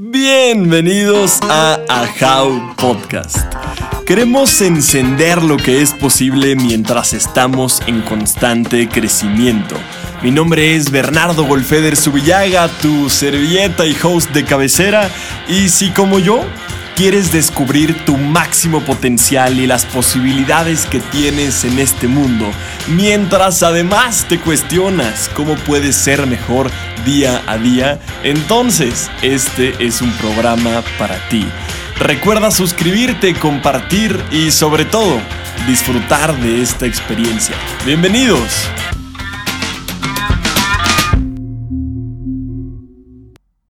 Bienvenidos a Ahau Podcast. Queremos encender lo que es posible mientras estamos en constante crecimiento. Mi nombre es Bernardo Golfeder Subillaga, tu servilleta y host de cabecera. Y si como yo quieres descubrir tu máximo potencial y las posibilidades que tienes en este mundo, mientras además te cuestionas cómo puedes ser mejor día a día, entonces este es un programa para ti. Recuerda suscribirte, compartir y sobre todo disfrutar de esta experiencia. Bienvenidos.